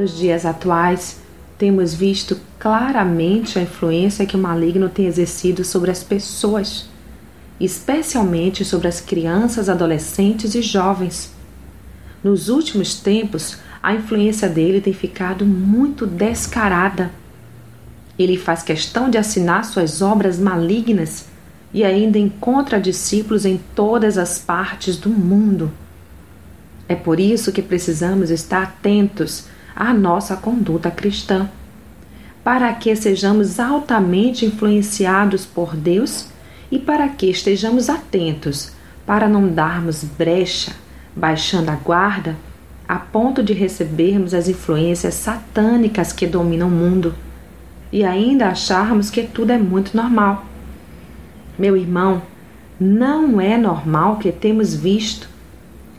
Nos dias atuais, temos visto claramente a influência que o maligno tem exercido sobre as pessoas, especialmente sobre as crianças, adolescentes e jovens. Nos últimos tempos, a influência dele tem ficado muito descarada. Ele faz questão de assinar suas obras malignas e ainda encontra discípulos em todas as partes do mundo. É por isso que precisamos estar atentos à nossa conduta cristã, para que sejamos altamente influenciados por Deus e para que estejamos atentos para não darmos brecha, baixando a guarda, a ponto de recebermos as influências satânicas que dominam o mundo e ainda acharmos que tudo é muito normal. Meu irmão, não é normal que temos visto.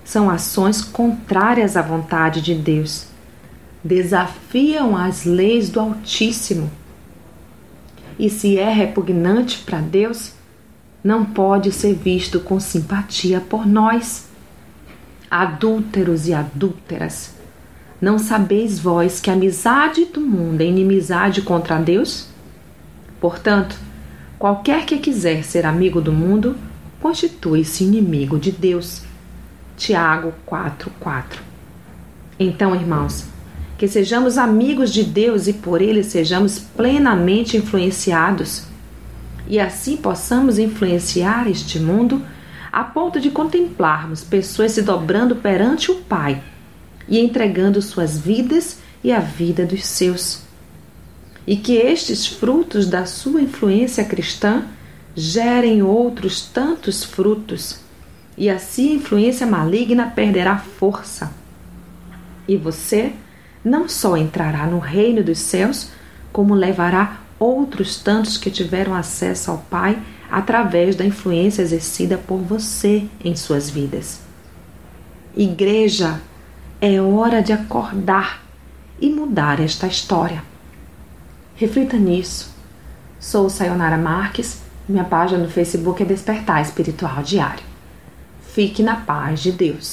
São ações contrárias à vontade de Deus. Desafiam as leis do Altíssimo. E se é repugnante para Deus, não pode ser visto com simpatia por nós. Adúlteros e adúlteras, não sabeis vós que a amizade do mundo é inimizade contra Deus? Portanto, qualquer que quiser ser amigo do mundo, constitui-se inimigo de Deus. Tiago 4:4. Então, irmãos, que sejamos amigos de Deus e por ele sejamos plenamente influenciados e assim possamos influenciar este mundo a ponto de contemplarmos pessoas se dobrando perante o Pai e entregando suas vidas e a vida dos seus. E que estes frutos da sua influência cristã gerem outros tantos frutos, e assim a influência maligna perderá força. E você não só entrará no reino dos céus, como levará outros tantos que tiveram acesso ao Pai através da influência exercida por você em suas vidas. Igreja, é hora de acordar e mudar esta história. Reflita nisso. Sou Sayonara Marques, minha página no Facebook é Despertar Espiritual Diário. Fique na paz de Deus.